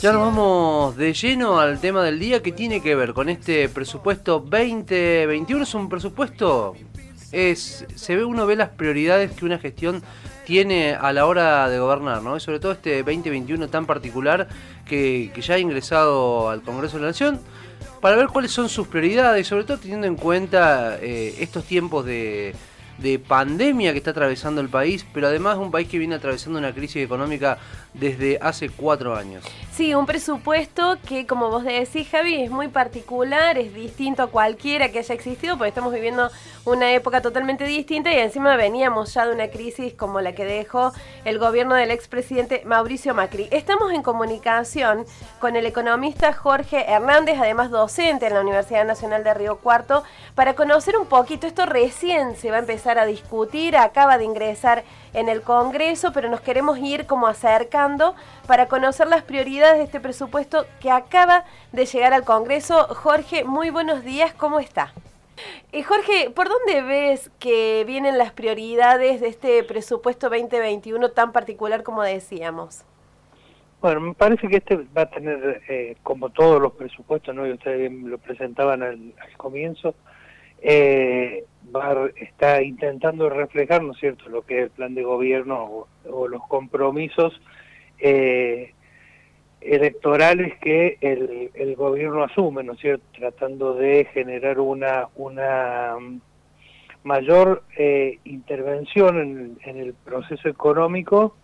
Ya nos vamos de lleno al tema del día que tiene que ver con este presupuesto 2021. Es un presupuesto, es, se ve uno ve las prioridades que una gestión tiene a la hora de gobernar, ¿no? Y sobre todo este 2021 tan particular que, ya ha ingresado al Congreso de la Nación para ver cuáles son sus prioridades, sobre todo teniendo en cuenta eh, estos tiempos de de pandemia que está atravesando el país, pero además un país que viene atravesando una crisis económica desde hace cuatro años. Sí, un presupuesto que, como vos decís, Javi, es muy particular, es distinto a cualquiera que haya existido, porque estamos viviendo una época totalmente distinta y encima veníamos ya de una crisis como la que dejó el gobierno del expresidente Mauricio Macri. Estamos en comunicación con el economista Jorge Hernández, además docente en la Universidad Nacional de Río Cuarto, para conocer un poquito, esto recién se va a empezar a discutir, acaba de ingresar en el Congreso, pero nos queremos ir como acercando para conocer las prioridades de este presupuesto que acaba de llegar al Congreso. Jorge, muy buenos días, ¿cómo está? Y Jorge, ¿por dónde ves que vienen las prioridades de este presupuesto 2021 tan particular como decíamos? Bueno, me parece que este va a tener, eh, como todos los presupuestos, ¿no? y ustedes lo presentaban al, comienzo, eh, está intentando reflejar, ¿no es cierto?, lo que es el plan de gobierno o, los compromisos eh, electorales que el, gobierno asume, ¿no es cierto?, tratando de generar una, una mm, mayor eh, intervención en, en, el proceso económico,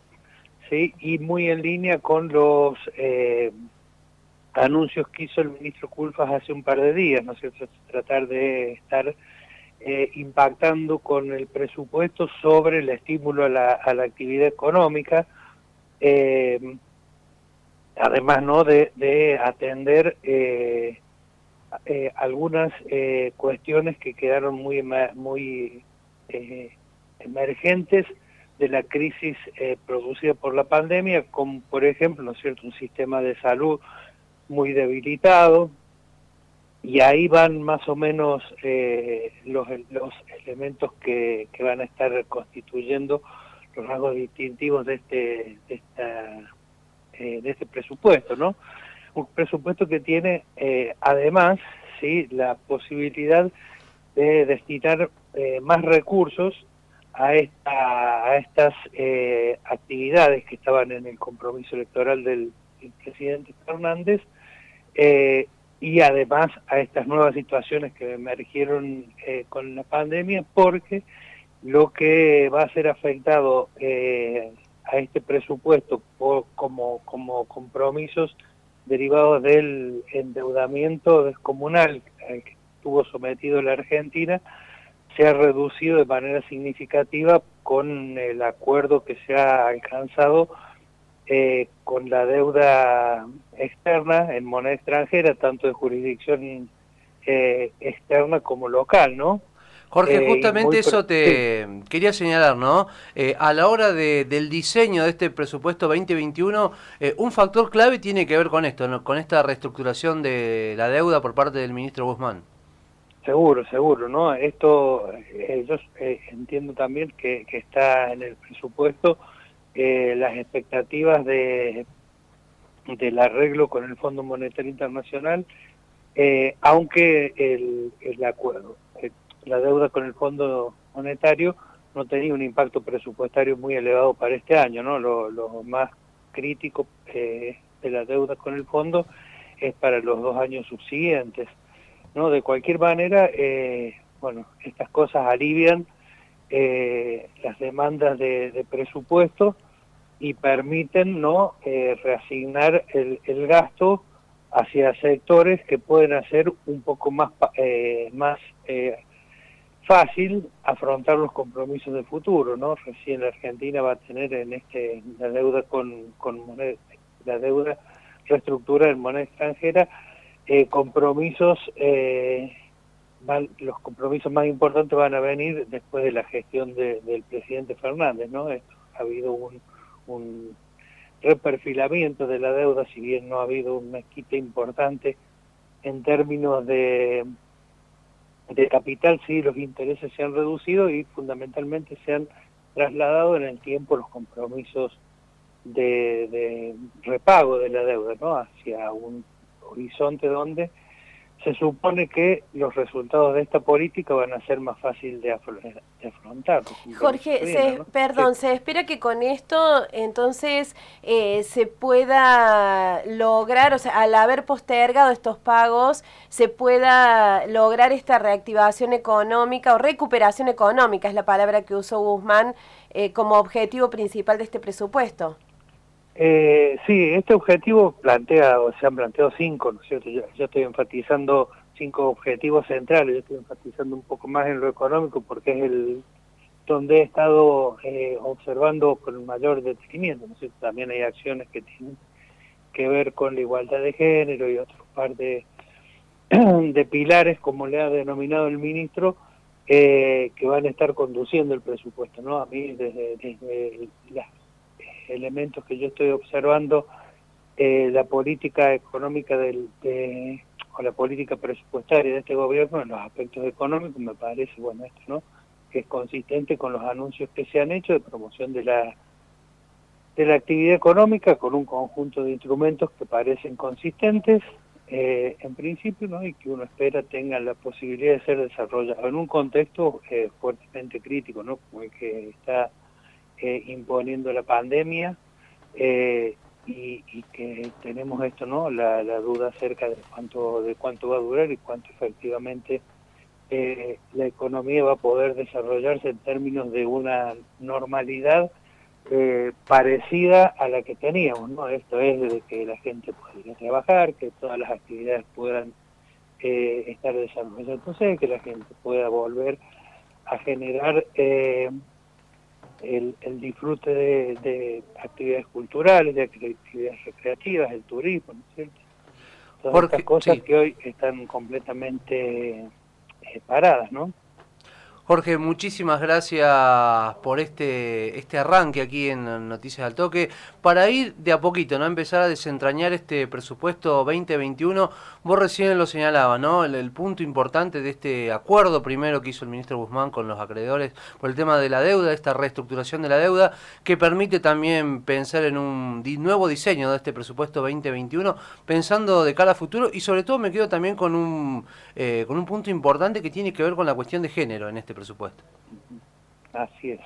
¿sí?, y muy en línea con los eh, anuncios que hizo el ministro Culfas hace un par de días, ¿no es cierto?, tratar de estar eh, impactando con el presupuesto sobre el estímulo a la, actividad económica, eh, además no de, de atender eh, eh algunas cuestiones que quedaron muy, muy emergentes de la crisis producida por la pandemia, como por ejemplo, ¿no es cierto?, un sistema de salud muy debilitado, y ahí van más o menos eh, los, los elementos que, que, van a estar constituyendo los rasgos distintivos de este de, esta, eh, de este presupuesto, ¿no? Un presupuesto que tiene eh, además sí la posibilidad de destinar eh, más recursos a, esta, a estas eh, actividades que estaban en el compromiso electoral del, del presidente Fernández eh, y además a estas nuevas situaciones que emergieron eh, con la pandemia, porque lo que va a ser afectado eh, a este presupuesto por, como, como compromisos derivados del endeudamiento descomunal al que estuvo sometido la Argentina, se ha reducido de manera significativa con el acuerdo que se ha alcanzado eh, con la deuda externa en moneda extranjera, tanto de jurisdicción eh, externa como local, ¿no? Jorge, eh, justamente eso te quería señalar, ¿no? Eh, a la hora de, del diseño de este presupuesto 2021, eh, un factor clave tiene que ver con esto, ¿no? con esta reestructuración de la deuda por parte del ministro Guzmán. Seguro, seguro, ¿no? Esto, yo entiendo también que, que está en el presupuesto eh, las expectativas de del arreglo con el Fondo Monetario Internacional, eh, aunque el, el acuerdo, eh, la deuda con el Fondo Monetario no tenía un impacto presupuestario muy elevado para este año, ¿no? Lo, lo más crítico eh, de la deuda con el fondo es para los dos años subsiguientes, ¿no? De cualquier manera, eh, bueno, estas cosas alivian eh, las demandas de, presupuesto y permiten no eh, reasignar el, gasto hacia sectores que pueden hacer un poco más eh, más eh, fácil afrontar los compromisos de futuro no recién la Argentina va a tener en este la deuda con, con moneda, la deuda reestructura en moneda extranjera compromisos van, los compromisos más importantes van a venir después de la gestión de, del presidente Fernández, ¿no? Esto, ha habido un, un reperfilamiento de la deuda, si bien no ha habido un mezquite importante en términos de, de capital, sí, los intereses se han reducido y fundamentalmente se han trasladado en el tiempo los compromisos de, de repago de la deuda, ¿no? Hacia un horizonte donde se supone que los resultados de esta política van a ser más fácil de, afrontar. Jorge, perdón, se espera que con esto entonces eh, se pueda lograr, o sea, al haber postergado estos pagos, se pueda lograr esta reactivación económica o recuperación económica, es la palabra que usó Guzmán, eh, como objetivo principal de este presupuesto. Eh, sí, este objetivo plantea, o se han planteado cinco, ¿no es cierto? Yo, estoy enfatizando cinco objetivos centrales, yo estoy enfatizando un poco más en lo económico porque es el donde he estado eh, observando con mayor detenimiento, ¿no es cierto? También hay acciones que tienen que ver con la igualdad de género y otros par de, de pilares, como le ha denominado el ministro, eh, que van a estar conduciendo el presupuesto, ¿no? A mí desde, desde las elementos que yo estoy observando, eh, la política económica del, de, o la política presupuestaria de este gobierno en los aspectos económicos, me parece, bueno, esto, ¿no? Que es consistente con los anuncios que se han hecho de promoción de la de la actividad económica con un conjunto de instrumentos que parecen consistentes eh, en principio ¿no? y que uno espera tengan la posibilidad de ser desarrollados en un contexto eh, fuertemente crítico, ¿no? como el que está imponiendo la pandemia eh, y, que tenemos esto, ¿no? La, duda acerca de cuánto, de cuánto va a durar y cuánto efectivamente eh, la economía va a poder desarrollarse en términos de una normalidad eh, parecida a la que teníamos, ¿no? Esto es de que la gente pueda ir a trabajar, que todas las actividades puedan estar desarrolladas, que la gente pueda volver a generar el, disfrute de, actividades culturales, de actividades recreativas, el turismo, ¿no es cierto? Todas estas cosas que hoy están completamente eh, paradas, ¿no? Jorge, muchísimas gracias por este, este arranque aquí en Noticias al Toque. Para ir de a poquito, ¿no? Empezar a desentrañar este presupuesto 2021. Vos recién lo señalabas, ¿no? El, punto importante de este acuerdo primero que hizo el ministro Guzmán con los acreedores por el tema de la deuda, esta reestructuración de la deuda, que permite también pensar en un nuevo diseño de este presupuesto 2021, pensando de cara a futuro y sobre todo me quedo también con un, eh, con un punto importante que tiene que ver con la cuestión de género en este presupuesto. Así es.